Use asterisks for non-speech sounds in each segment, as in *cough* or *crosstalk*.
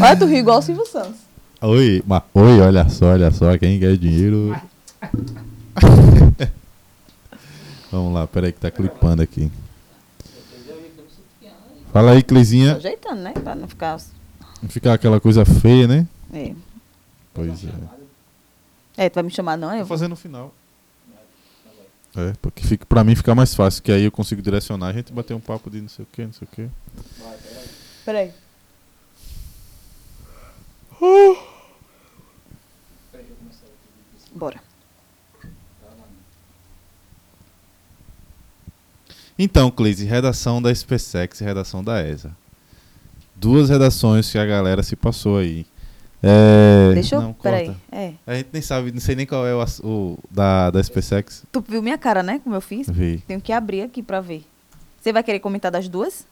Olha, tu ri igual o Silvio Santos. Oi, ma, oi, olha só, olha só, quem quer dinheiro. *laughs* Vamos lá, peraí que tá clipando aqui. Fala aí, Tô Cleizinha. ajeitando, né? Pra não ficar. Não ficar aquela coisa feia, né? É. Pois é. É, tu vai me chamar, não? Eu Vou vou. fazer no final. É, porque fica, pra mim fica mais fácil, que aí eu consigo direcionar a gente bater um papo de não sei o que, não sei o que. Peraí. Bora. Então, Cleise, redação da SpaceX e redação da ESA. Duas redações que a galera se passou aí. É, Deixa eu. não, peraí. É. A gente nem sabe, não sei nem qual é o, o da, da SpaceX. Tu viu minha cara, né? Como eu fiz? Vi. Tenho que abrir aqui pra ver. Você vai querer comentar das duas?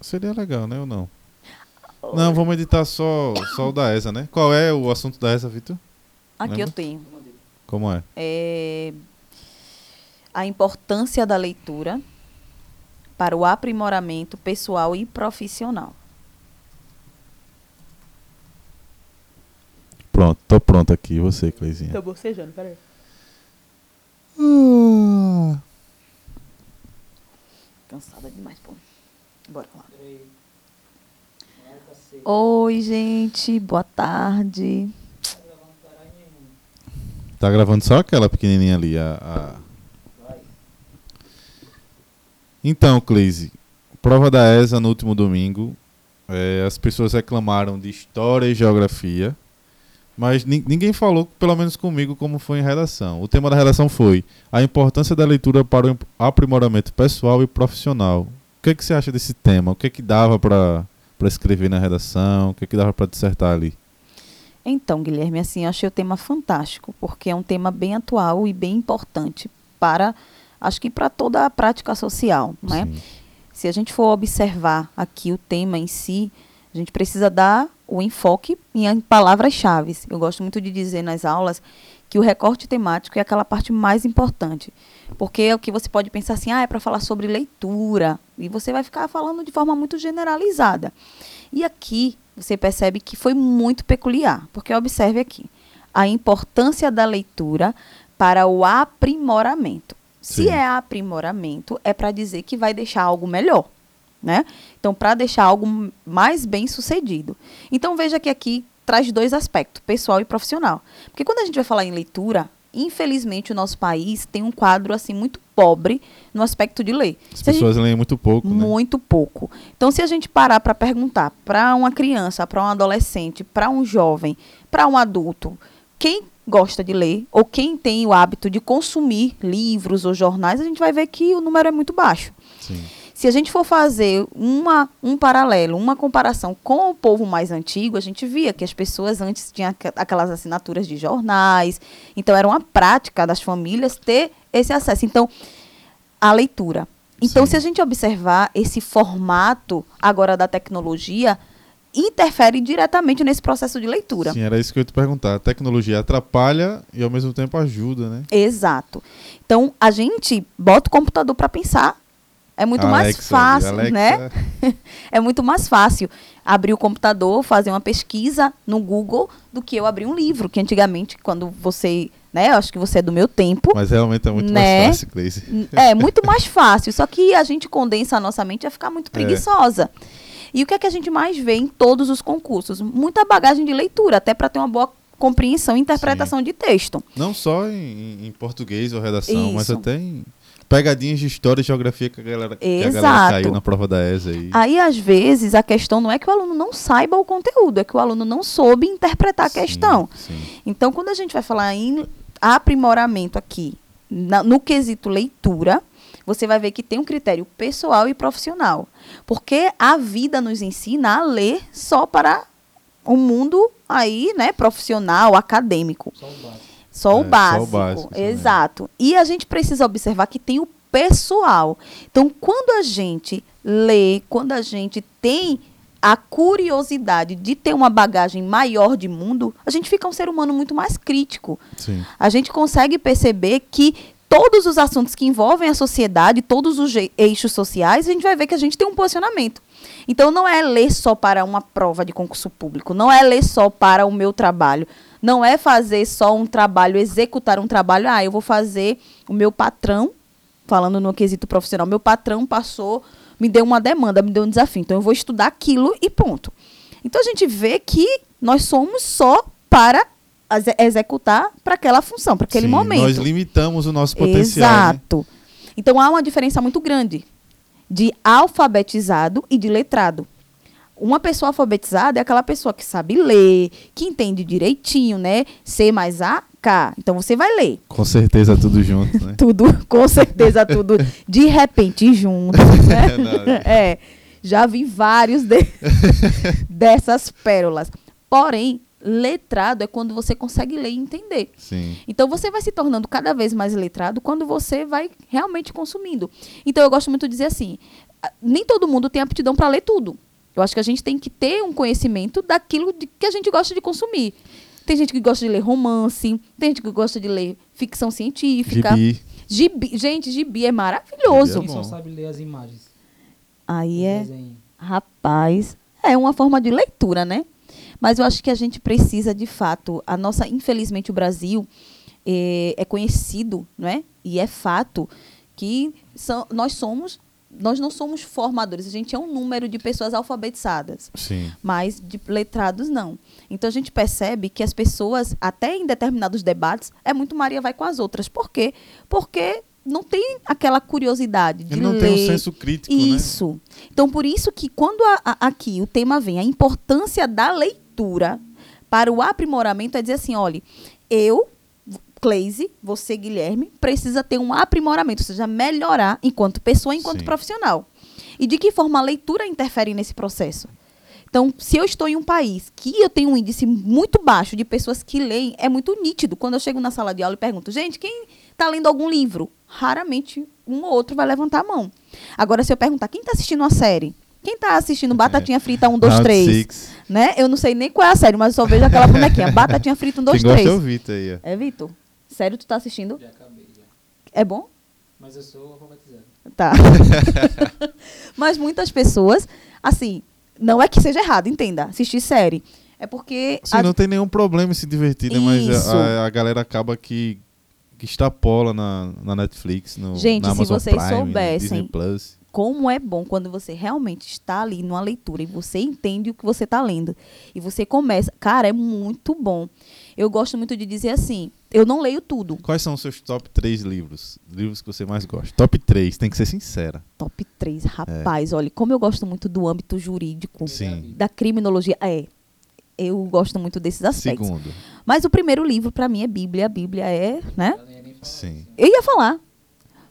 Seria legal, né? Ou não? Não, vamos editar só, só o da ESA, né? Qual é o assunto da ESA, Vitor? Aqui lembra? eu tenho. Como é? É, a importância da leitura para o aprimoramento pessoal e profissional. Pronto, tô pronto aqui. E Você, Cleizinha. Tô bocejando, peraí. Ah, Cansada demais, pô. Bora lá. Oi, gente. Boa tarde. Tá gravando só aquela pequenininha ali, a... a- Então, Cleise, prova da ESA no último domingo. é, as pessoas reclamaram de história e geografia, mas nin- ninguém falou, pelo menos comigo, como foi em redação. O tema da redação foi a importância da leitura para o aprimoramento pessoal e profissional. O que, que você acha desse tema? O que, que dava para escrever na redação? O que, que dava para dissertar ali? Então, Guilherme, assim, eu achei o tema fantástico, porque é um tema bem atual e bem importante para, acho que para toda a prática social, né? Sim. Se a gente for observar aqui o tema em si, a gente precisa dar o enfoque em palavras-chave. Eu gosto muito de dizer nas aulas que o recorte temático é aquela parte mais importante. Porque é o que você pode pensar assim, ah, é para falar sobre leitura. E você vai ficar falando de forma muito generalizada. E aqui você percebe que foi muito peculiar. Porque observe aqui a importância da leitura para o aprimoramento. Se Sim. é aprimoramento, é para dizer que vai deixar algo melhor, né? Então, para deixar algo mais bem sucedido. Então, veja que aqui traz dois aspectos, pessoal e profissional. Porque quando a gente vai falar em leitura, infelizmente o nosso país tem um quadro assim muito pobre no aspecto de ler. As Se a gente- pessoas leem muito pouco, né? muito pouco. Então, se a gente parar para perguntar para uma criança, para um adolescente, para um jovem, para um adulto, quem gosta de ler ou quem tem o hábito de consumir livros ou jornais, a gente vai ver que o número é muito baixo. Sim. Se a gente for fazer uma, um paralelo, uma comparação com o povo mais antigo, a gente via que as pessoas antes tinham aqu- aquelas assinaturas de jornais, então era uma prática das famílias ter esse acesso. Então, a leitura. Então, Sim. se a gente observar esse formato agora da tecnologia, interfere diretamente nesse processo de leitura. Sim, era isso que eu ia te perguntar. A tecnologia atrapalha e ao mesmo tempo ajuda, né? Exato. Então, a gente bota o computador para pensar. É muito mais Alexa, fácil, Alexa, né? *laughs* É muito mais fácil abrir o computador, fazer uma pesquisa no Google do que eu abrir um livro, que antigamente, quando você, né, eu acho que você é do meu tempo, Mas realmente é muito Né? mais fácil, Cleise. é muito mais fácil, só que a gente condensa a nossa mente a ficar muito preguiçosa. E o que é que a gente mais vê em todos os concursos? Muita bagagem de leitura, até para ter uma boa compreensão e interpretação de texto. Não só em, em português ou redação, mas Isso. até em pegadinhas de história e geografia que a galera, que a galera Exato. caiu na prova da ESA aí. Aí, às vezes, a questão não é que o aluno não saiba o conteúdo, é que o aluno não soube interpretar a Sim, questão. Sim. Então, quando a gente vai falar em aprimoramento aqui, na- no quesito leitura, você vai ver que tem um critério pessoal e profissional. Porque a vida nos ensina a ler só para o mundo aí, né, profissional, acadêmico. Só o básico. Só É, o só o básico. básico, mesmo. Exato. E a gente precisa observar que tem o pessoal. Então, quando a gente lê, quando a gente tem a curiosidade de ter uma bagagem maior de mundo, a gente fica um ser humano muito mais crítico. Sim. A gente consegue perceber que todos os assuntos que envolvem a sociedade, todos os eixos sociais, a gente vai ver que a gente tem um posicionamento. Então não é ler só para uma prova de concurso público, não é ler só para o meu trabalho, não é fazer só um trabalho, executar um trabalho, ah, eu vou fazer o meu patrão, falando no quesito profissional, meu patrão passou, me deu uma demanda, me deu um desafio, então eu vou estudar aquilo e ponto. Então a gente vê que nós somos só para exe- executar para aquela função, para aquele Sim, momento. Nós limitamos o nosso potencial. né? Exato. Então há uma diferença muito grande de alfabetizado e de letrado. Uma pessoa alfabetizada é aquela pessoa que sabe ler, que entende direitinho, né? C mais A, K. Então você vai ler. Com certeza tudo junto, né? *laughs* Tudo, com certeza, tudo de repente junto. *laughs* Né? Não, é, já vi vários de- *laughs* dessas pérolas. Porém, letrado é quando você consegue ler e entender. Sim. Então você vai se tornando cada vez mais letrado quando você vai realmente consumindo. Então eu gosto muito de dizer assim, nem todo mundo tem aptidão para ler tudo. Eu acho que a gente tem que ter um conhecimento daquilo de- que a gente gosta de consumir. Tem gente que gosta de ler romance, tem gente que gosta de ler ficção científica. Gibi. Gibi- gente, gibi é maravilhoso. Gibi Quem só sabe ler as imagens. Aí é, rapaz, é uma forma de leitura, né? Mas eu acho que a gente precisa, de fato, a nossa, infelizmente, o Brasil eh, é, conhecido, não é? E é fato que são, nós somos, nós não somos formadores, a gente é um número de pessoas alfabetizadas Sim. mas de letrados não. Então a gente percebe que as pessoas, até em determinados debates, é muito Maria vai com as outras. Por quê? Porque não tem aquela curiosidade de Ele não ler. tem um senso crítico, né? Isso. Então, por isso que quando a- a- aqui o tema vem, a importância da leitura para o aprimoramento é dizer assim, olha, eu, Cleise, você, Guilherme, precisa ter um aprimoramento, ou seja, melhorar enquanto pessoa, enquanto Sim. profissional. E de que forma a leitura interfere nesse processo? Então, se eu estou em um país que eu tenho um índice muito baixo de pessoas que leem, é muito nítido. Quando eu chego na sala de aula e pergunto, gente, quem está lendo algum livro? Raramente um ou outro vai levantar a mão. Agora, se eu perguntar, quem está assistindo uma série? Quem está assistindo Batatinha Frita 1, 2, Round 3? six. Né? Eu não sei nem qual é a série, mas eu só vejo aquela bonequinha. *laughs* Batatinha Frita 1, 2, Quem gosta 3. é o Vitor aí, ó. É, Vitor? Sério, tu tá assistindo? Já acabei, já. É bom? Mas eu sou alfabetizado. Tá. *laughs* Mas muitas pessoas, assim, não é que seja errado, entenda, assistir série. É porque. Sim, as- não tem nenhum problema em se divertir, né? Mas a, a- a galera acaba que, que extrapola na, na Netflix, no, Gente, na se Amazon vocês Prime, soubessem- Disney Plus. como é bom quando você realmente está ali numa leitura e você entende o que você está lendo. E você começa. Cara, é muito bom. Eu gosto muito de dizer assim: eu não leio tudo. Quais são os seus top 3 livros? Livros que você mais gosta? Top 3, tem que ser sincera. Top 3, rapaz, olha, como eu gosto muito do âmbito jurídico, Sim. da criminologia. É. Eu gosto muito desses aspectos. Segundo. Mas o primeiro livro, para mim, é Bíblia. A Bíblia é, né? Falar Sim. Eu ia falar.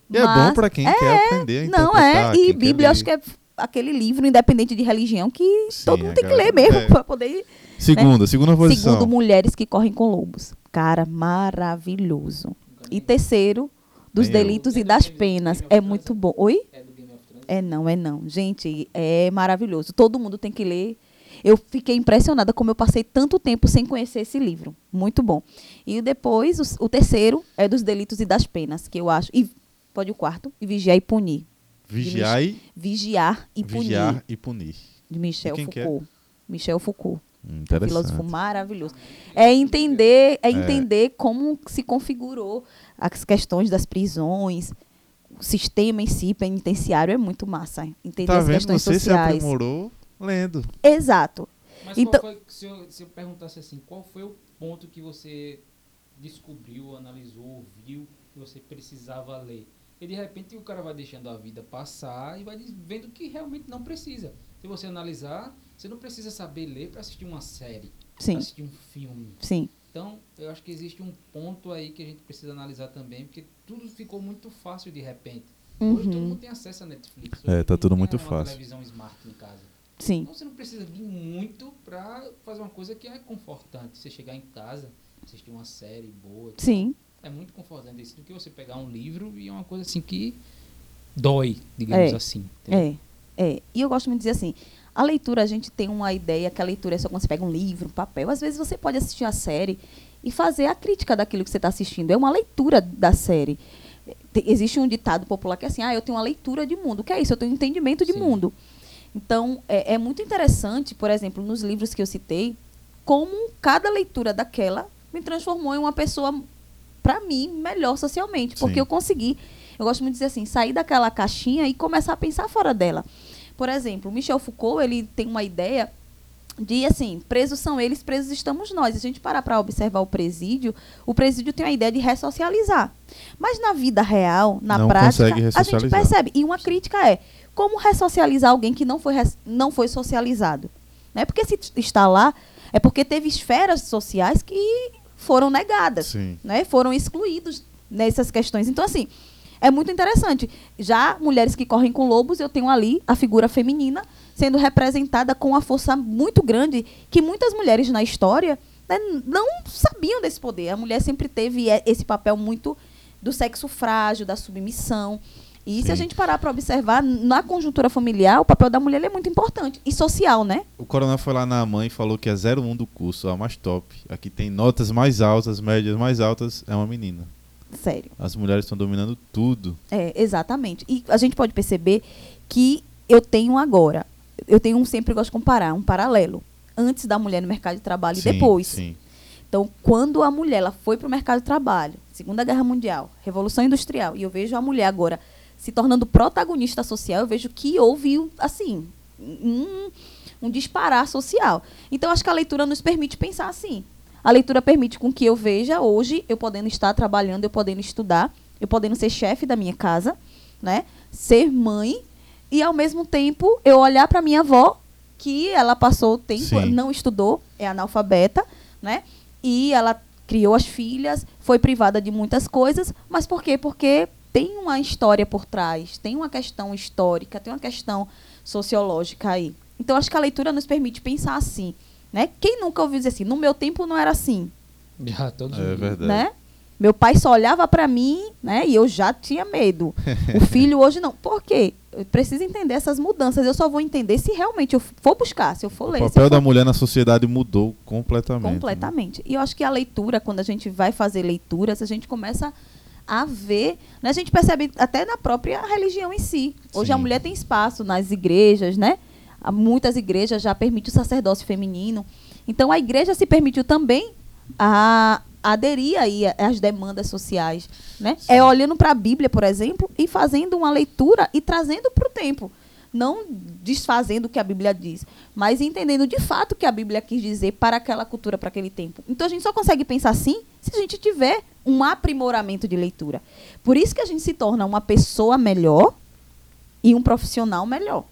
E é bom pra quem quer aprender a Não é. E Bíblia, eu acho que é aquele livro, independente de religião, que Sim, todo mundo a tem que ler mesmo é. para poder. Segunda, segunda posição. Segundo, Mulheres que Correm com Lobos. Cara, maravilhoso. E terceiro, Dos. Delitos É e do das Penas. É muito bom. Oi? É do Game of Thrones. É não, é não. Gente, é maravilhoso. Todo mundo tem que ler. Eu fiquei impressionada como eu passei tanto tempo sem conhecer esse livro. Muito bom. E depois, os- o, terceiro é dos delitos e das penas, que eu acho. E pode o quarto? E vigiar e punir. Vigiar e, Vigiar e punir. vigiar e punir. De Michel que é? Foucault. Michel Foucault. Um filósofo maravilhoso. É entender, é entender como se configurou as questões das prisões, o sistema em si penitenciário é muito massa. Entender Tá as vendo? questões Você se sociais. aprimorou lendo. Exato. Mas Então- qual foi, se eu, se eu perguntasse assim, qual foi o ponto que você descobriu, analisou, viu que você precisava ler? E de repente o cara vai deixando a vida passar e vai vendo que realmente não precisa. Se você analisar, você não precisa saber ler para assistir uma série, para assistir um filme. sim. Então, eu acho que existe um ponto aí que a gente precisa analisar também, porque tudo ficou muito fácil de repente. Hoje todo Uhum. mundo tem acesso à Netflix. É, Hoje tá todo tudo muito fácil. televisão smart em casa. Sim. Então você não precisa de muito pra fazer uma coisa que é confortante. Você chegar em casa, assistir uma série boa. Sim. É muito confortante isso do que você pegar um livro e é uma coisa assim que dói, digamos É. assim. entendeu? É, é. E eu gosto muito de dizer assim, a leitura, a gente tem uma ideia que a leitura é só quando você pega um livro, um papel. Às vezes você pode assistir a série e fazer a crítica daquilo que você está assistindo. É uma leitura da série. te- existe um ditado popular que é assim, ah, eu tenho uma leitura de mundo. O que é isso? Eu tenho um entendimento de Sim. mundo. Então, é, é muito interessante, por exemplo, nos livros que eu citei, como cada leitura daquela me transformou em uma pessoa, para mim, melhor socialmente. Porque Sim. eu consegui, eu gosto muito de dizer assim, sair daquela caixinha e começar a pensar fora dela. Por exemplo, Michel Foucault, ele tem uma ideia de assim, presos são eles, presos estamos nós. Se a gente parar para observar o presídio, o presídio tem a ideia de ressocializar. Mas na vida real, na Não prática, a gente percebe. E uma crítica é, como ressocializar alguém que não foi, não foi socializado? Né? Porque se está lá, é porque teve esferas sociais que foram negadas Sim. né, foram excluídos nessas questões. Então, assim, é muito interessante. Já mulheres que correm com lobos, eu tenho ali a figura feminina sendo representada com uma força muito grande que muitas mulheres na história né, não sabiam desse poder. A mulher sempre teve e- esse papel muito do sexo frágil, da submissão. E se a Sim. gente parar para observar, na conjuntura familiar, o papel da mulher é muito importante. E social, né? O coronel foi lá na mãe e falou que é 01 do curso, a mais top. Aqui tem notas mais altas, médias mais altas, é uma menina. Sério. As mulheres estão dominando tudo. É, exatamente. E a gente pode perceber que eu tenho agora, eu tenho um, sempre gosto de comparar, um paralelo. Antes da mulher no mercado de trabalho Sim, e depois. Sim. Então, quando a mulher ela foi para o mercado de trabalho, Segunda Guerra Mundial, Revolução Industrial, e eu vejo a mulher agora se tornando protagonista social, eu vejo que houve, assim, um, um disparar social. Então, acho que a leitura nos permite pensar assim. A leitura permite com que eu veja hoje, eu podendo estar trabalhando, eu podendo estudar, eu podendo ser chefe da minha casa, né? Ser mãe e ao mesmo tempo eu olhar para minha avó que ela passou o tempo, Sim. não estudou, é analfabeta, né? E ela criou as filhas, foi privada de muitas coisas, mas por quê? Porque tem uma história por trás, tem uma questão histórica, tem uma questão sociológica aí. Então acho que a leitura nos permite pensar assim, né? Quem nunca ouviu dizer assim, no meu tempo não era assim, Já *laughs* todos É verdade. né? Meu pai só olhava para mim, né? E eu já tinha medo. *laughs* O filho hoje não. Por quê? Eu preciso entender essas mudanças. Eu só vou entender se realmente eu for buscar, se eu for O ler. eu papel for da mulher na sociedade mudou completamente. né? Completamente. E eu acho que a leitura, quando a gente vai fazer leituras, a gente começa a ver, né? a gente percebe até na própria religião em si. Hoje Sim. a mulher tem espaço nas igrejas, né? Muitas igrejas já permitem o sacerdócio feminino. Então a igreja se permitiu também a aderir aí às demandas sociais, né? Sim. É olhando para a Bíblia, por exemplo, e fazendo uma leitura e trazendo para o tempo. Não desfazendo o que a Bíblia diz, mas entendendo de fato o que a Bíblia quis dizer para aquela cultura, para aquele tempo. Então a gente só consegue pensar assim se a gente tiver um aprimoramento de leitura. Por isso que a gente se torna uma pessoa melhor e um profissional melhor.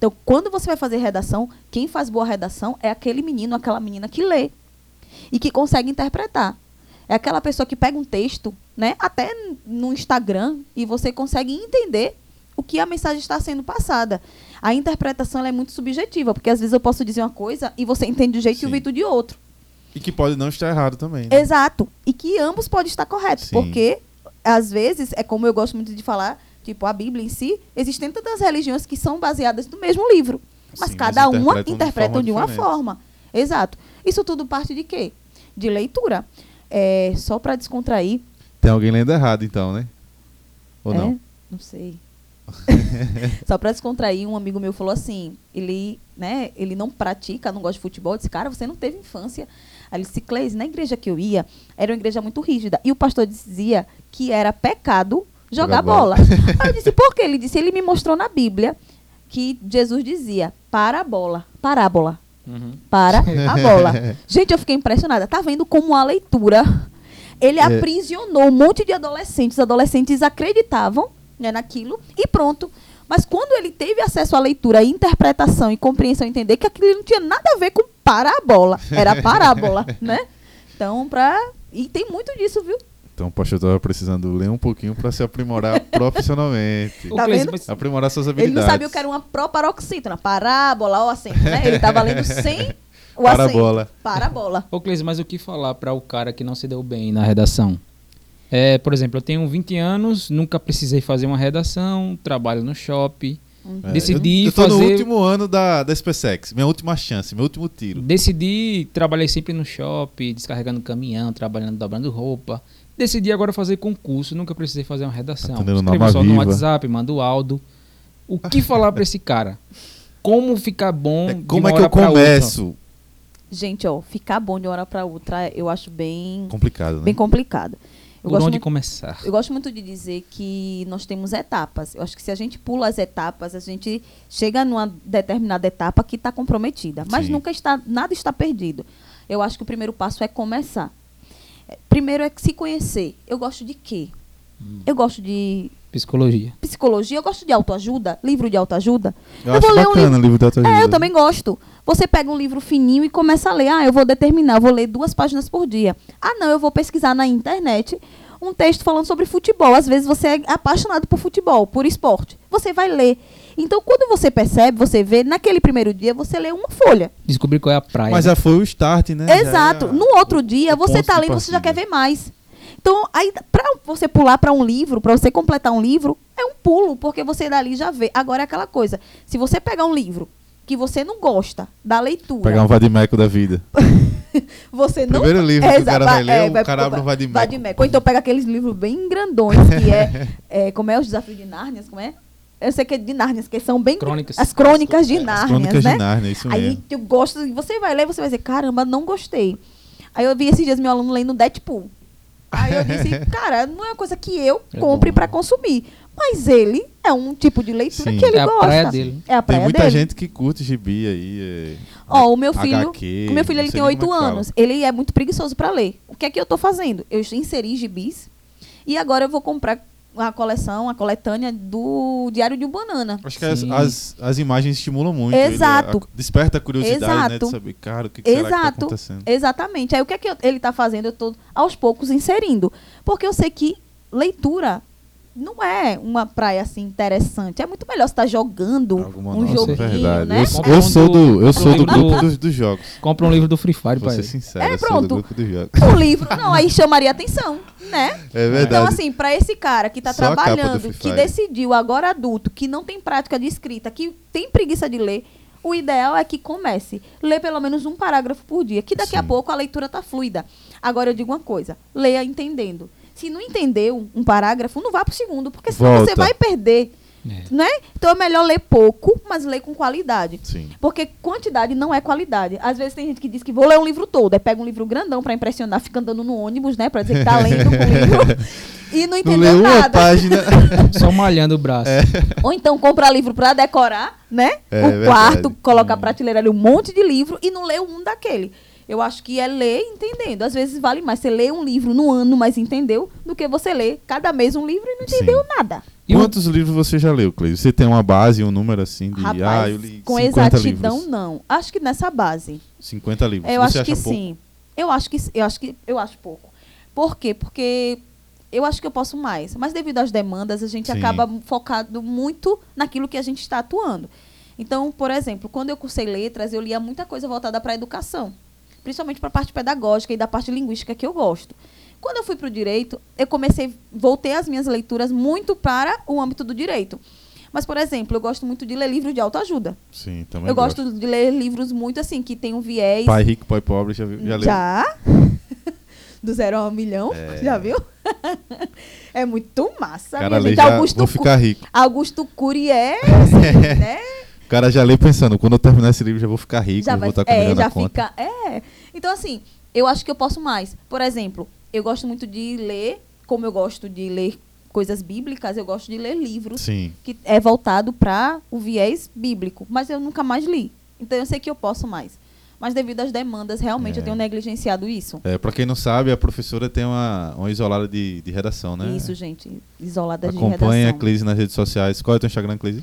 Então, quando você vai fazer redação, quem faz boa redação é aquele menino, aquela menina que lê e que consegue interpretar. É aquela pessoa que pega um texto, né, até no Instagram, e você consegue entender o que a mensagem está sendo passada. A interpretação é muito subjetiva, porque às vezes eu posso dizer uma coisa e você entende de um jeito e o Sim. Vitor de outro. E que pode não estar errado também. né? Exato. E que ambos podem estar corretos. Sim. Porque, às vezes, é como eu gosto muito de falar, tipo, a Bíblia em si, existem tantas religiões que são baseadas no mesmo livro. Mas Sim, cada mas uma interpreta de uma diferente. forma. Exato. Isso tudo parte de quê? De leitura. É, só para descontrair. Tem alguém lendo errado, então, né? Ou é? não? Não sei. *laughs* Só para descontrair, um amigo meu falou assim, ele, né, ele não pratica, não gosta de futebol, eu disse, cara, você não teve infância. Aí ele disse, Cleise, na igreja que eu ia, era uma igreja muito rígida. E o pastor dizia que era pecado jogar Jogar bola. bola. *laughs* Aí eu disse, por quê? Ele disse, ele me mostrou na Bíblia que Jesus dizia, para a bola, parábola, Uhum. para a *laughs* bola. Gente, eu fiquei impressionada. Tá vendo como a leitura ele É. aprisionou um monte de adolescentes. Os adolescentes acreditavam né, naquilo e pronto. Mas quando ele teve acesso à leitura, interpretação e compreensão, entender que aquilo não tinha nada a ver com parábola, era parábola, *laughs* né? Então, pra e tem muito disso, viu? Então o pastor estava precisando ler um pouquinho para se aprimorar *laughs* profissionalmente. Tá vendo? Aprimorar suas Ele habilidades. não sabia o que era uma proparoxítona, parábola ou acento, né? Ele estava lendo sem o Parabola. acento. Parabola. Ô, Cleise, mas o que falar para o cara que não se deu bem na redação? É, por exemplo, eu tenho 20 anos, nunca precisei fazer uma redação, trabalho no shopping, É, decidi eu, eu tô no fazer- último ano da, da SpaceX, minha última chance, meu último tiro. decidi, trabalhei sempre no shopping, descarregando caminhão, trabalhando, dobrando roupa. Decidi agora fazer concurso, nunca precisei fazer uma redação. Atendendo Escrevo só no Viva. WhatsApp, mando o áudio. O que *laughs* falar pra esse cara? Como ficar bom É, de como uma é que eu começo? Gente, ó, ficar bom de uma hora para outra, eu acho bem, Complicado, né? bem complicado. Eu Por gosto, onde muito, começar? eu gosto muito de dizer que nós temos etapas. Eu acho que se a gente pula as etapas, a gente chega numa determinada etapa que está comprometida. Mas Sim. nunca está, nada está perdido. Eu acho que o primeiro passo é começar. É, Primeiro é se conhecer. Eu gosto de quê? Hum. Eu gosto de Psicologia. psicologia, eu gosto de autoajuda, livro de autoajuda. Eu, Eu acho vou ler um bacana o livro da autoajuda. É, eu também gosto. Você pega um livro fininho e começa a ler. Ah, eu vou determinar, eu vou ler duas páginas por dia. Ah, não, eu vou pesquisar na internet um texto falando sobre futebol. Às vezes você é apaixonado por futebol, por esporte. Você vai ler. Então, quando você percebe, você vê, naquele primeiro dia, você lê uma folha. Descobrir qual é a praia. Mas já foi o start, né? Exato. É a- No outro dia, o você tá lendo, você já quer ver mais. Então, aí, pra você pular para um livro, para você completar um livro, é um pulo, porque você dali já vê. Agora é aquela coisa. Se você pegar um livro que você não gosta da leitura, Pegar um vadimeco da vida. *laughs* você não Primeiro livro que o cara vai ler, o cara abre um vadimeco. Vadimeco. Ou então pega aqueles livros bem grandões, que é, *laughs* é, como é os desafios de Nárnia, como é? Eu sei que é de Nárnia, que são bem Crônicas. as crônicas de As Nárnia, crônicas né? de Nárnia, isso Aí mesmo. eu gosto, e você vai ler, você vai dizer, caramba, não gostei. Aí eu vi esses dias meu aluno lendo Deadpool. Aí eu disse, *laughs* cara, não é uma coisa que eu É compre para consumir. Mas ele é um tipo de leitura Sim. que ele É a gosta. praia dele. É a Tem praia muita dele. gente que curte gibi aí. É, Ó, o meu filho, HQ, o meu filho ele tem oito é fala. anos. Ele é muito preguiçoso para ler. O que é que eu tô fazendo? Eu inseri gibis e agora eu vou comprar a coleção, a coletânea do Diário de um Banana. Acho que as, as, as imagens estimulam muito. Exato. Ele, a- desperta a curiosidade, né? Exato. De saber, cara, o que, que será que tá Exato. acontecendo? Exatamente. Aí o que é que eu- ele tá fazendo? Eu tô aos poucos inserindo, porque eu sei que leitura não é uma praia assim interessante. É muito melhor você estar jogando Alguma um nossa, joguinho, verdade. né? Eu, eu sou do- eu sou um do livro grupo do- dos, dos jogos. Compra um livro do Free Fire, pai. ser sincero, É, eu sou pronto. do grupo dos jogos. Um livro, não, aí chamaria atenção, né? É verdade. Então, assim, para esse cara que está a trabalhando, que decidiu agora adulto, que não tem prática de escrita, que tem preguiça de ler, o ideal é que comece. Lê pelo menos um parágrafo por dia, que daqui a Sim. pouco a leitura tá fluida. Agora eu digo uma coisa, leia entendendo. Se não entendeu um parágrafo, não vá pro segundo, porque senão Volta. você vai perder, É. né? Então é melhor ler pouco, mas ler com qualidade. Sim. Porque quantidade não é qualidade. Às vezes tem gente que diz que vou ler um livro todo, aí pega um livro grandão pra impressionar, fica andando no ônibus, né, Pra dizer que tá lendo um livro *laughs* e não Não entendeu leu uma nada. página. *laughs* Só malhando o braço. Ou então compra livro pra decorar, né? É o verdade. quarto, coloca a Hum. prateleira ali um monte de livro e não lê um daquele. Eu acho que é ler entendendo. Às vezes vale mais você lê um livro no ano, mas entendeu, do que você lê cada mês um livro e não Sim. entendeu nada. E o- Quantos livros você já leu, Cleide? Você tem uma base, um número assim de. Rapaz, ah, eu li com 50 exatidão livros. não. Acho que nessa base. 50 livros. Eu você acho que pouco? sim. Eu acho que eu acho que eu acho pouco. Por quê? Porque eu acho que eu posso mais, mas devido às demandas a gente Sim. acaba focado muito naquilo que a gente está atuando. Então, por exemplo, quando eu cursei letras, eu lia muita coisa voltada para a educação, principalmente para a parte pedagógica e da parte linguística que eu gosto. Quando eu fui para o direito, eu comecei, voltei as minhas leituras muito para o âmbito do direito. Mas, por exemplo, eu gosto muito de ler livros de autoajuda. Sim, também. Eu gosto de ler livros muito assim, que tem um viés. Pai rico, pai pobre, já, viu, já leu? Já. *laughs* Do zero a um milhão. É. Já viu? *laughs* é muito massa. Cara gente. já, Augusto, vou ficar rico. Augusto Cury é, *laughs* assim, né? O cara já lê pensando, quando eu terminar esse livro já vou ficar rico, Já vai, vou estar com é, já na conta. fica. É. Então, assim, eu acho que eu posso mais. Por exemplo, eu gosto muito de ler, como eu gosto de ler coisas bíblicas, eu gosto de ler livros Sim. que é voltado para o viés bíblico. Mas eu nunca mais li. Então eu sei que eu posso mais. Mas devido às demandas, realmente É. eu tenho negligenciado isso. É, pra quem não sabe, a professora tem uma, uma isolada de, de redação, né? Isso, gente. Isolada de Acompanha a redação. Cleise nas redes sociais. Qual é o teu Instagram, Cleise?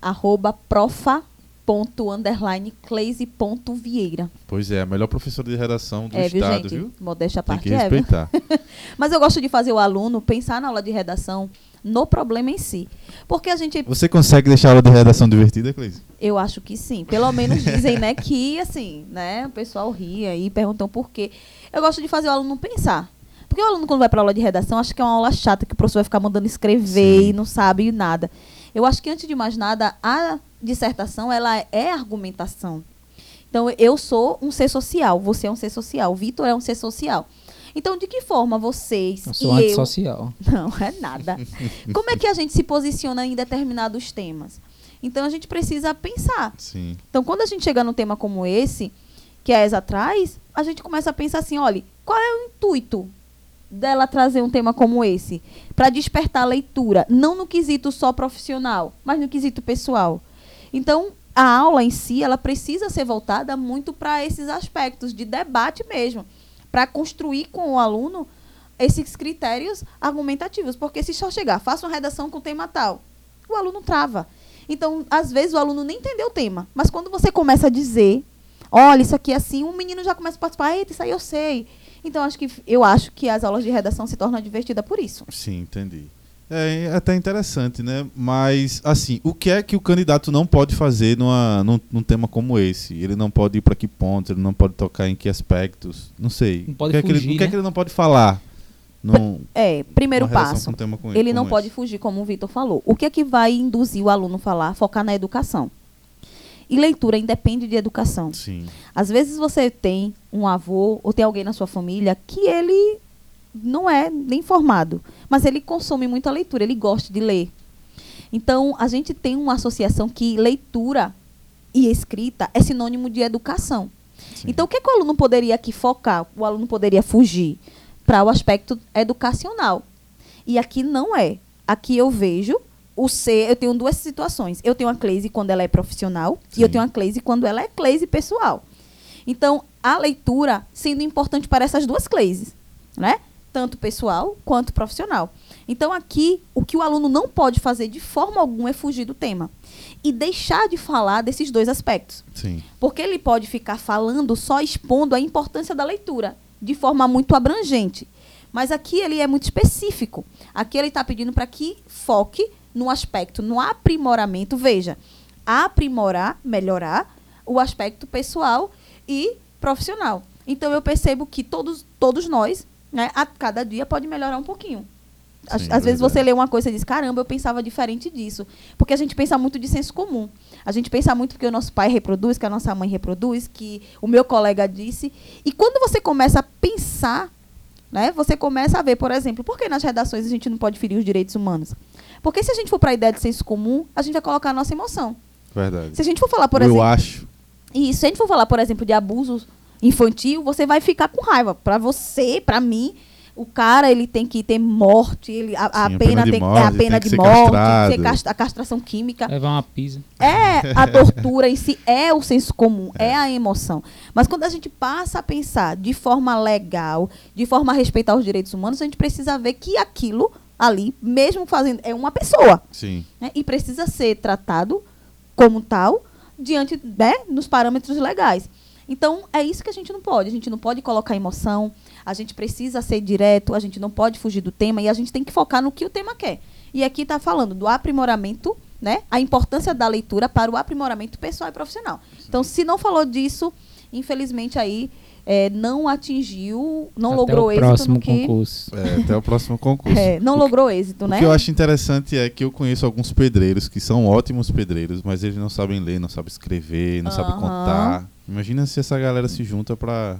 Arroba profa ponto underline cleise ponto vieira. Pois é, a melhor professora de redação do é, viu, estado, gente? viu? Modéstia à Tem parte que é, respeitar. *laughs* Mas eu gosto de fazer o aluno pensar na aula de redação no problema em si. Porque a gente, Você consegue deixar a aula de redação divertida, Cleise? eu acho que sim. Pelo menos dizem, né, que assim, né, o pessoal ria e perguntam por quê. Eu gosto de fazer o aluno pensar. Porque o aluno, quando vai para aula de redação, acha que é uma aula chata, que o professor vai ficar mandando escrever Sim. e não sabe nada. Eu acho que, antes de mais nada, a dissertação, ela é argumentação. Então, eu sou um ser social, você é um ser social, o Vitor é um ser social. Então, de que forma vocês Eu sou e eu antissocial. *laughs* não, é nada. *laughs* Como é que a gente se posiciona em determinados temas? Então a gente precisa pensar. Sim. Então quando a gente chega num tema como esse, que a ESA traz, a gente começa a pensar assim, olha, qual é o intuito dela trazer um tema como esse? Para despertar a leitura, não no quesito só profissional, mas no quesito pessoal. Então, a aula em si, ela precisa ser voltada muito para esses aspectos de debate mesmo, para construir com o aluno esses critérios argumentativos, porque se só chegar, faça uma redação com tema tal, o aluno trava. Então, às vezes o aluno nem entendeu o tema, mas quando você começa a dizer, olha, isso aqui é assim, o menino já começa a participar, eita, isso aí eu sei. Então, acho que eu acho que as aulas de redação se tornam divertidas por isso. Sim, entendi. É é até interessante, né? Mas, assim, o que é que o candidato não pode fazer numa, num, num tema como esse? Ele não pode ir para que ponto? Ele não pode tocar em que aspectos? Não sei. Não pode o que, é que ele, fugir, o que é né? que ele não pode falar? Num, É, primeiro passo. com um tema com Ele não como pode esse? fugir, como o Vitor falou. O que é que vai induzir o aluno a falar? Focar na educação. E leitura independe de educação. Sim, Às vezes você tem um avô ou tem alguém na sua família que ele não é nem formado, mas ele consome muita leitura, ele gosta de ler. Então, a gente tem uma associação que leitura e escrita é sinônimo de educação. sim. Então, o que, que o aluno poderia aqui focar? O aluno poderia fugir para o aspecto educacional. E aqui não é. Aqui eu vejo o ser. Eu tenho duas situações. Eu tenho a Cleise quando ela é profissional e eu Sim. tenho a Cleise quando ela é Cleise pessoal. Então, a leitura sendo importante para essas duas Cleises, né? Tanto pessoal quanto profissional. Então, aqui, o que o aluno não pode fazer de forma alguma é fugir do tema. E deixar de falar desses dois aspectos. Sim, Porque ele pode ficar falando só expondo a importância da leitura, de forma muito abrangente. Mas aqui ele é muito específico. Aqui ele está pedindo para que foque no aspecto, no aprimoramento. Veja, aprimorar, melhorar o aspecto pessoal e profissional. Então eu percebo que todos, todos nós, né, a cada dia pode melhorar um pouquinho. Às, Sim, às é vezes você verdade. lê uma coisa e diz, caramba, eu pensava diferente disso. Porque a gente pensa muito de senso comum. A gente pensa muito que o nosso pai reproduz, que a nossa mãe reproduz, que o meu colega disse. E quando você começa a pensar, né, você começa a ver, por exemplo, por que nas redações a gente não pode ferir os direitos humanos? Porque se a gente for para a ideia de senso comum, a gente vai colocar a nossa emoção. verdade. Se a gente for falar, por eu exemplo. acho. E se a gente for falar, por exemplo, de abuso infantil, você vai ficar com raiva. Pra você, pra mim, o cara ele tem que ter morte, ele, a, Sim, a pena, tem, morte, é a tem pena que de ser morte, tem que castrado. ser cast- a castração química. Levar uma pizza. É a tortura em si, é o senso comum, é. a emoção. Mas quando a gente passa a pensar de forma legal, de forma a respeitar os direitos humanos, a gente precisa ver que aquilo ali, mesmo fazendo, é uma pessoa Sim, né, e precisa ser tratado como tal diante, né, nos parâmetros legais. Então, é isso que a gente não pode. A gente não pode colocar emoção, a gente precisa ser direto, a gente não pode fugir do tema e a gente tem que focar no que o tema quer. E aqui está falando do aprimoramento, né, a importância da leitura para o aprimoramento pessoal e profissional. Então, se não falou disso, infelizmente aí é, não atingiu, não Até logrou o êxito próximo que... concurso. é, até o próximo concurso. É, não O que- logrou êxito, O né? que eu acho interessante é que eu conheço alguns pedreiros que são ótimos pedreiros, mas eles não sabem ler, não sabem escrever, não sabem contar. Imagina se essa galera se junta pra,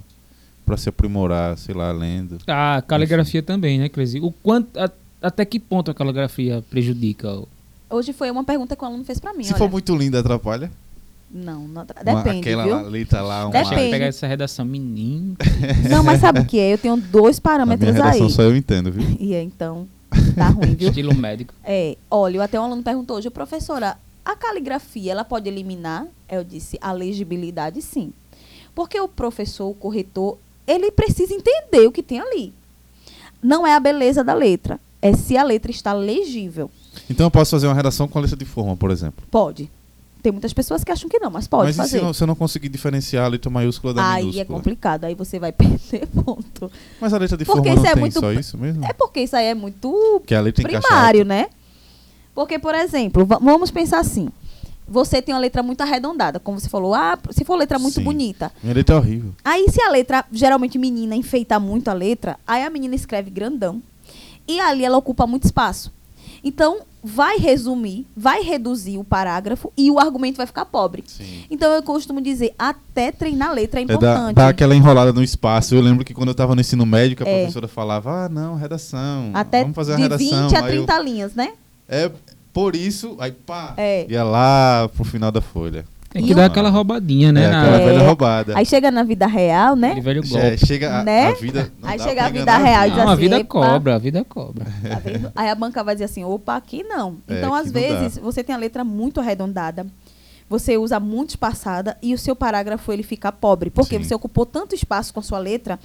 pra se aprimorar, sei lá, lendo. A caligrafia também, né, Clesi? O quanto, a- até que ponto a caligrafia prejudica? o- Hoje foi uma pergunta que o aluno fez para mim. se olha. for muito linda, atrapalha? Não, não depende, aquela viu? letra lá, uma... Depende. Pegar essa redação, menino. *laughs* Não, mas sabe o que é? Eu tenho dois A minha parâmetros redação aí. só eu entendo, viu? *laughs* E é, então, tá ruim, viu? Estilo médico. É, olha, até um aluno perguntou hoje, professora, a caligrafia, ela pode eliminar? Eu disse, a legibilidade, sim. Porque o professor, o corretor, ele precisa entender o que tem ali. Não é a beleza da letra, é se a letra está legível. Então eu posso fazer uma redação com a letra de forma, por exemplo. Pode. Tem muitas pessoas que acham que não, mas pode mas fazer. se não- eu não conseguir diferenciar a letra maiúscula da Aí é minúscula? complicado, aí você vai *laughs* perder ponto. Mas a letra de Porque forma não é muito- só isso mesmo? É porque isso aí é muito Que a letra primário, né? Porque, por exemplo, va- vamos pensar assim. Você tem uma letra muito arredondada, como você falou. Ah, se for letra muito Sim. bonita. Minha letra é horrível. Aí, se a letra, geralmente menina, enfeita muito a letra, aí a menina escreve grandão. E ali ela ocupa muito espaço. Então, vai resumir, vai reduzir o parágrafo e o argumento vai ficar pobre. Sim. Então eu costumo dizer, até treinar letra é É importante. dar aquela enrolada no espaço. Eu lembro que quando eu tava no ensino médio, a É. professora falava, ah, não, redação. Até vamos fazer a de redação. 20 a Aí eu- 30 linhas, né? é por isso, aí pá, É. ia lá pro final da folha. Tem E que o- dar aquela roubadinha, né? É, aquela É. velha roubada. Aí chega na vida real, né? Aquele velho Che- golpe. chega a, Né? a vida. não Aí dá chega a vida real e diz Não, a assim, vida "Epa". cobra, a vida cobra. Tá vendo? Aí a banca vai dizer assim, opa, aqui não. É, Então, aqui às não dá. vezes, você tem a letra muito arredondada, você usa muito espaçada e o seu parágrafo ele fica pobre. Porque Sim. você ocupou tanto espaço com a sua letra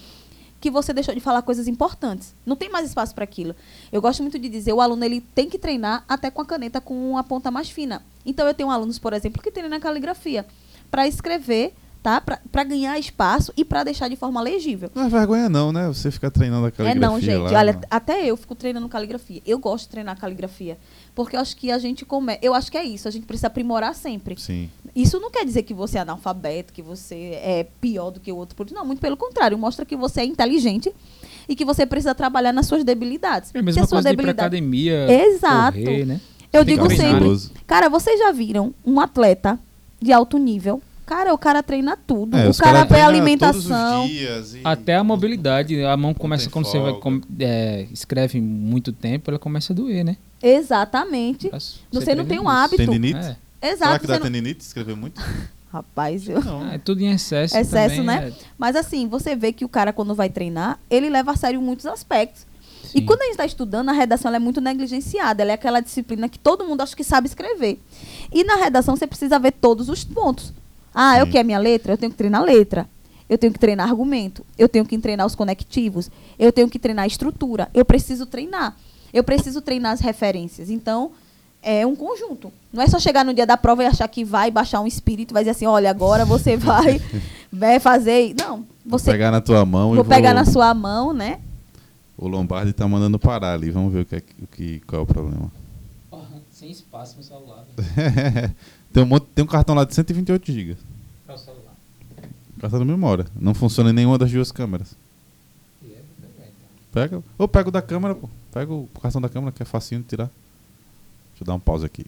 que você deixou de falar coisas importantes. Não tem mais espaço para aquilo. Eu gosto muito de dizer, o aluno ele tem que treinar até com a caneta com a ponta mais fina. Então eu tenho alunos, por exemplo, que treinam na caligrafia para escrever, tá? Para ganhar espaço e para deixar de forma legível. Não é vergonha, não, né? Você ficar treinando a É caligrafia. não, gente. lá, Olha, não. até eu fico treinando caligrafia. Eu gosto de treinar caligrafia. Porque eu acho que a gente come... Eu acho que é isso. A gente precisa aprimorar sempre. Sim. Isso não quer dizer que você é analfabeto, que você é pior do que o outro. Não, muito pelo contrário. Mostra que você é inteligente e que você precisa trabalhar nas suas debilidades. É a mesma a sua coisa de ir pra debilidade- academia, Exato. correr, né? Eu Tem digo sempre. Cara, vocês já viram um atleta de alto nível? Cara, o cara treina tudo. É, o cara vê treinam alimentação. Todos os dias e- Até a mobilidade, a mão começa, quando você vai, folga. é, escreve muito tempo, ela começa a doer, né? Exatamente. Pra- Você não tem um hábito. Tendinite? É. Será Exato. que você dá não- tendinite? Escrever muito? *laughs* Rapaz, eu... Não. É tudo em excesso. Excesso, também, né? é. Mas assim, você vê que o cara, quando vai treinar, ele leva a sério muitos aspectos. E Sim. quando a gente está estudando, a redação ela é muito negligenciada. Ela é aquela disciplina que todo mundo acha que sabe escrever. E na redação você precisa ver todos os pontos. Ah, eu Sim. quero minha letra? Eu tenho que treinar letra. Eu tenho que treinar argumento. Eu tenho que treinar os conectivos. Eu tenho que treinar a estrutura. Eu preciso treinar. Eu preciso treinar as referências. Então, é um conjunto. Não é só chegar no dia da prova e achar que vai baixar um espírito, vai dizer assim, olha, agora você *laughs* vai, vai fazer. Não, Vou você pegar na tua mão e vou vou... pegar na sua mão, né? O Lombardi tá mandando parar ali. Vamos ver o que, é, o que, qual é o problema. Sem espaço no celular. *laughs* tem, um monte, tem um cartão lá de 128 GB. Para o celular. Cartão de memória. Não funciona em nenhuma das duas câmeras. Pega. Ou pega o da câmera, pô. Pega o cartão da câmera que é facinho de tirar. Deixa eu dar um pause aqui.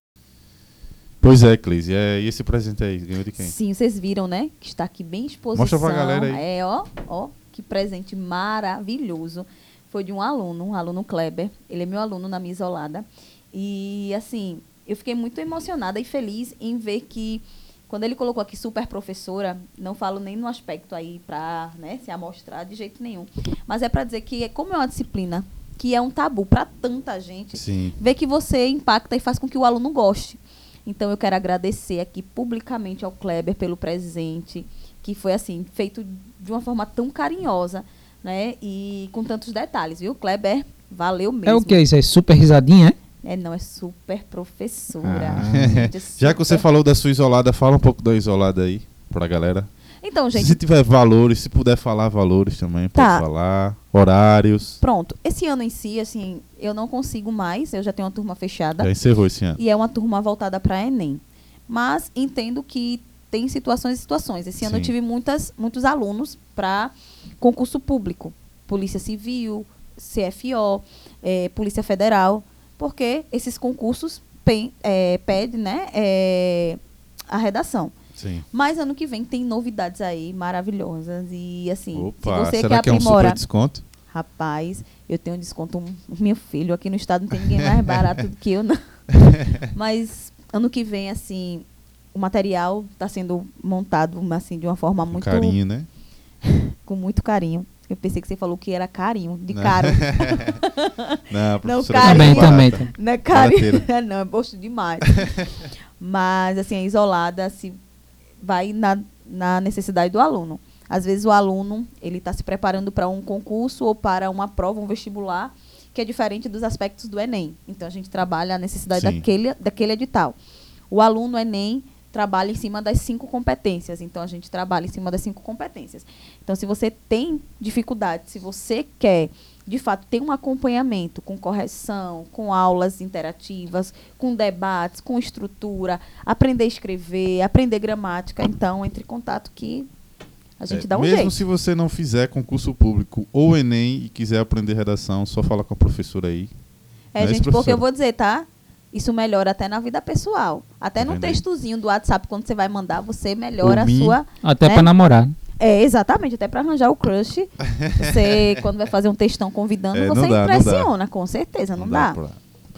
Pois é, Cleise. É, e esse presente aí? Ganhou de quem? Sim, vocês viram, né? Que está aqui bem em exposição. Mostra pra galera aí. É, ó, ó, que presente maravilhoso. Foi de um aluno, um aluno Kleber. Ele é meu aluno na minha isolada. E assim, eu fiquei muito emocionada e feliz em ver que quando ele colocou aqui super professora, não falo nem no aspecto aí para né, se amostrar de jeito nenhum. Mas é para dizer que, como é uma disciplina que é um tabu para tanta gente, Sim. ver que você impacta e faz com que o aluno goste. Então eu quero agradecer aqui publicamente ao Kleber pelo presente, que foi assim, feito de uma forma tão carinhosa, né? E com tantos detalhes, viu? Kleber, valeu mesmo. É o que é isso? É super risadinha, é? É, não, é super professora. Ah. gente, é *laughs* Já que você super- falou da sua isolada, fala um pouco da isolada aí pra galera. Então, Se gente, tiver valores, se puder falar valores também, pode Tá. falar. Horários. pronto. Esse ano em si, assim, eu não consigo mais, eu já tenho uma turma fechada. Já encerrou esse ano. E é uma turma voltada para Enem. Mas entendo que tem situações e situações. Esse ano eu Sim. tive muitas, muitos alunos para concurso público. Polícia Civil, CFO, eh, Polícia Federal. Porque esses concursos pen- eh, pedem né, eh, a redação. Sim. Mas ano que vem tem novidades aí maravilhosas. E assim, Opa, se você será quer que é um super desconto? Rapaz, eu tenho um desconto. Meu filho, aqui no estado não tem ninguém mais *laughs* barato do que eu, não. Mas ano que vem, assim, o material está sendo montado assim, de uma forma muito. Carinho, né? *laughs* Com muito carinho. Eu pensei que você falou que era carinho, de Não. caro. *laughs* Não, Não, carinho. Também, também. Não é carinho. *laughs* Não, é gosto demais. *laughs* Mas, assim, a isolada se vai na, na necessidade do aluno. Às vezes o aluno ele está se preparando para um concurso ou para uma prova, um vestibular, que é diferente dos aspectos do Enem. Então a gente trabalha a necessidade Sim. daquele, daquele edital. O aluno Enem trabalha em cima das cinco competências. Então a gente trabalha em cima das cinco competências. Então se você tem dificuldade, se você quer de fato ter um acompanhamento com correção, com aulas interativas, com debates, com estrutura, aprender a escrever, aprender gramática, então entre em contato que a gente É, dá um mesmo jeito. se você não fizer concurso público ou Enem e quiser aprender redação, só fala com a professora aí. É, Não é isso, gente, porque professora? eu vou dizer, tá? Isso melhora até na vida pessoal. Até aí? textozinho do WhatsApp, quando você vai mandar, você melhora a sua. Até né? pra namorar. É, exatamente, até pra arranjar o crush. *laughs* Você, quando vai fazer um textão convidando, É, não você dá, não dá. impressiona, com certeza, não, dá. pra-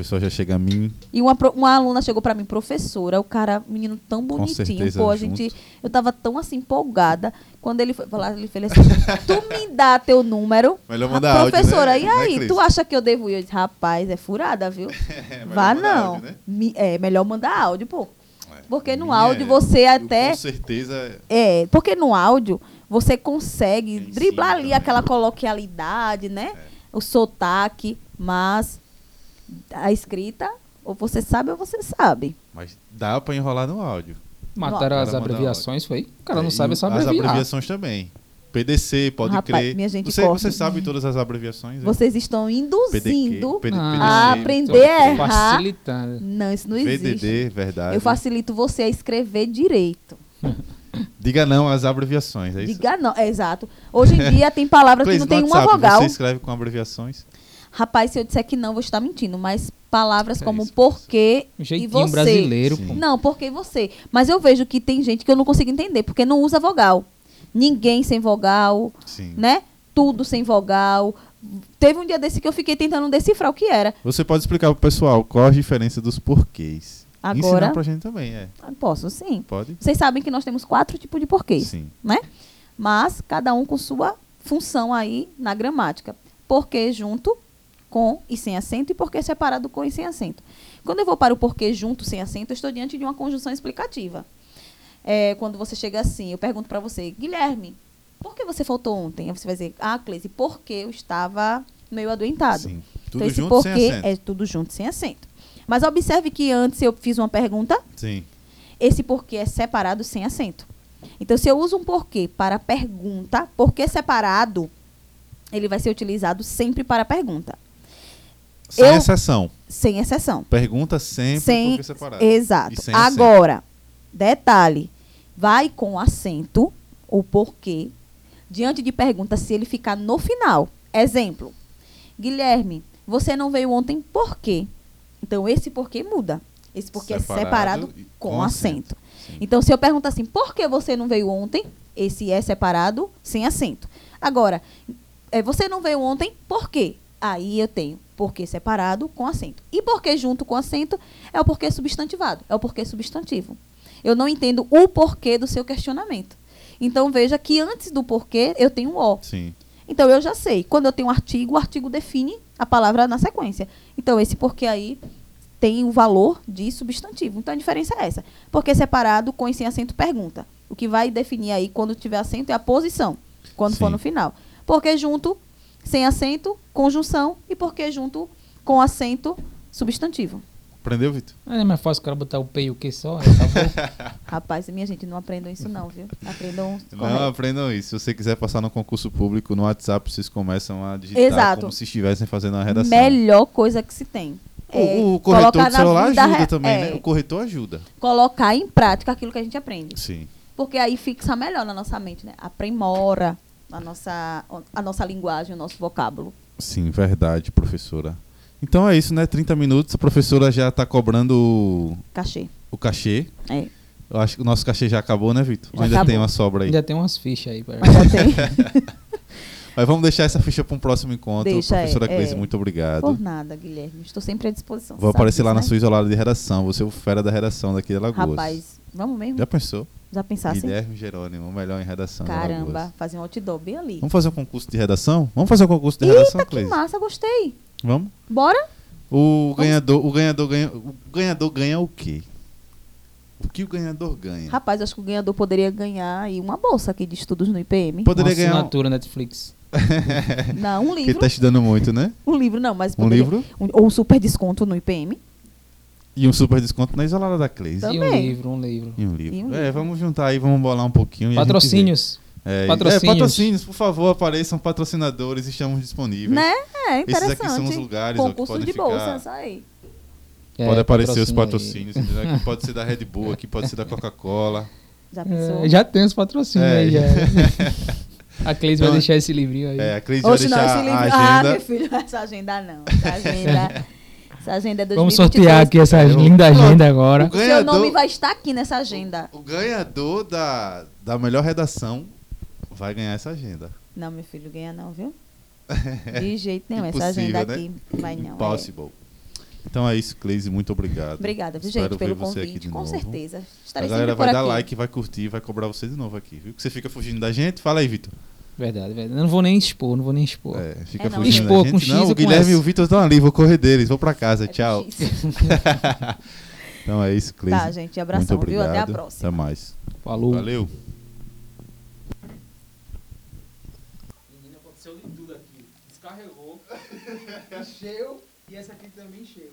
O pessoal já chega a mim. E uma, uma aluna chegou pra mim, professora, o cara, menino tão Com bonitinho. certeza, Pô, a junto. gente. Eu tava tão assim empolgada. Quando ele foi falar, ele fez assim: Tu me dá teu número. Melhor mandar áudio, professora, né? e Né, aí, tu acha que eu devo ir? Eu disse, rapaz, é furada, viu? *laughs* É, Vá não. áudio, né? Me- é melhor mandar áudio, pô. É. Porque no áudio é- você até- Com certeza. É, porque no áudio você consegue driblar ali também. aquela coloquialidade, né? É. O sotaque, mas a escrita, ou você sabe ou você sabe. Mas dá pra enrolar no áudio. Mataram as abreviações, foi? O cara É, não sabe e só As abreviações também. PDC, pode Rapaz, crer. minha gente você, você sabe todas as abreviações? né? Vocês estão induzindo. PD, Ah, PDC, aprender a errar. Facilitando. Não, isso não existe. VDD, verdade. Eu facilito você a escrever direito. *laughs* Diga não às abreviações, é isso? Diga não, é exato. Hoje em dia tem palavras que não tem uma WhatsApp, vogal. Você escreve com abreviações? Rapaz, se eu disser que não, vou estar mentindo. Mas palavras É como isso, porquê Um e você. brasileiro, Sim. pô. Não, porque e você. Mas eu vejo que tem gente que eu não consigo entender, porque não usa vogal. Ninguém sem vogal, Sim. né? Tudo sem vogal. Teve um dia desse que eu fiquei tentando decifrar o que era. Você pode explicar pro pessoal qual a diferença dos porquês. Agora- Ensinar pra gente também, é. Ah, Posso, sim. Pode? Vocês sabem que nós temos quatro tipos de porquês, Sim. né? Mas cada um com sua função aí na gramática. Porquê junto com e sem acento e porquê separado com e sem acento. Quando eu vou para o porquê junto sem acento, eu estou diante de uma conjunção explicativa. É, quando você chega assim, eu pergunto para você, Guilherme, por que você faltou ontem? Aí você vai dizer, ah, Cleise, porque eu estava meio adoentado. Sim. Tudo então esse junto porquê é tudo junto sem acento. Mas observe que antes eu fiz uma pergunta Sim. esse porquê é separado sem acento. Então, se eu uso um porquê para pergunta, porquê separado, ele vai ser utilizado sempre para pergunta, Sem Eu- exceção. sem exceção. Pergunta sempre sem, porque separado. Exato. Sem acento. Agora, detalhe, vai com acento, o porquê, diante de pergunta, se ele ficar no final. Exemplo, Guilherme, você não veio ontem por quê? Então, esse porquê muda. Esse porquê é separado e- com acento. Sim. Então, se eu perguntar assim, por que você não veio ontem? Esse é separado sem acento. Agora, é, você não veio ontem, por quê? Aí eu tenho porquê separado com acento. E porquê junto com acento é o porquê substantivado, é o porquê substantivo. Eu não entendo o porquê do seu questionamento. Então, veja que antes do porquê, eu tenho um o. Sim. Então, eu já sei. Quando eu tenho um artigo, o artigo define a palavra na sequência. Então, esse porquê aí tem o valor de substantivo. Então, a diferença é essa. Porque separado com e sem acento, pergunta. O que vai definir aí, quando tiver acento, é a posição. Quando for Sim. no final. Porque junto, sem acento, conjunção. E porque junto, com acento, substantivo. Aprendeu, Vitor? É mais fácil o cara botar o P e o Q só. tá bom. *laughs* Rapaz, minha gente, não aprendam isso não, viu? Aprendam Não correto. aprendam isso. Se você quiser passar no concurso público, no WhatsApp, vocês começam a digitar Exato. como se estivessem fazendo a redação. Melhor coisa que se tem. É O, o corretor colocar do celular ajuda re- também, é, né? O corretor ajuda. Colocar em prática aquilo que a gente aprende. Sim. Porque aí fixa melhor na nossa mente, né? Aprimora a nossa, a nossa linguagem, o nosso vocábulo. Sim, verdade, professora. Então é isso, né? 30 minutos, a professora já está cobrando o, Cachê. o cachê. É. Eu acho que o nosso cachê já acabou, né, Vitor? Ainda acabou. tem uma sobra aí? Ainda tem umas fichas aí. Pra... Mas já tem. *laughs* Mas vamos deixar essa ficha para um próximo encontro. Deixa, professora é, Cleise, é. muito obrigado. Por nada, Guilherme. Estou sempre à disposição. Vou aparecer lá na né? sua isolada de redação. Você é o fera da redação daqui de Alagoas. Rapaz, vamos mesmo? Já pensou? Já pensasse? Guilherme Jerônimo, o melhor em redação. Caramba, fazer um outdoor bem ali. Vamos fazer um concurso de redação? Vamos fazer um concurso de redação, Eita, que massa, gostei. Vamos? Bora? O ganhador, o ganhador ganha, o ganhador ganha o quê? O que o ganhador ganha? Rapaz, acho que o ganhador poderia ganhar aí uma bolsa aqui de estudos no IPM. Poderia Uma ganhar um, assinatura Netflix. *laughs* *laughs* Não, um que livro. tá estudando muito, né? Um livro não, mas Um poderia- livro um- ou um super desconto no IPM. E um super desconto na isolada da Cleise. Também. E um livro, um livro. E um livro. E um É, livro. vamos juntar aí, vamos bolar um pouquinho. e a gente Patrocínios. É, Patrocínios. É, patrocínios, por favor, apareçam patrocinadores, estamos disponíveis. Né? É Esses interessante. aqui são os lugares ó, que Concurso podem de ficar. bolsas aí. É, Pode aparecer os patrocínio patrocínios, entendeu? Aqui pode ser da Red Bull, aqui pode ser da Coca-Cola. Já aí. pensou? É, já tem os patrocínios É. aí. Já. A Cleise vai Então, deixar esse livrinho aí. É, a Cleise vai Oxe, não, deixar esse livro. a Ah, agenda. meu filho, essa agenda não. Essa agenda. Essa agenda é 2023. Vamos sortear aqui essa Eu- linda agenda agora. O Seu ganhador- nome vai estar aqui nessa agenda. O ganhador da, da melhor redação vai ganhar essa agenda. Não, meu filho, ganha não, viu? *laughs* De jeito nenhum. Essa agenda né? aqui vai não. é. Impossible. Então é isso, Cleise. Muito obrigado. Obrigada, viu, Espero gente, pelo ver você aqui convite. de Com novo. certeza. A Estarei galera sempre por vai dar aqui. like, vai curtir, vai cobrar você de novo aqui, viu? Que você fica fugindo da gente. Fala aí, Vitor. Verdade, verdade. Eu não vou nem expor, não vou nem expor. É, fica É, não. fugindo Expor da com gente. X não, o com Guilherme e o Vitor estão ali, vou correr deles, vou pra casa, É com tchau. *laughs* Então é isso, Cleise. Tá, gente. Abração, Muito viu? obrigado. Até a próxima. Até mais. Falou. Valeu. Menina, aconteceu de tudo aqui. Descarregou, *laughs* encheu e essa aqui também encheu.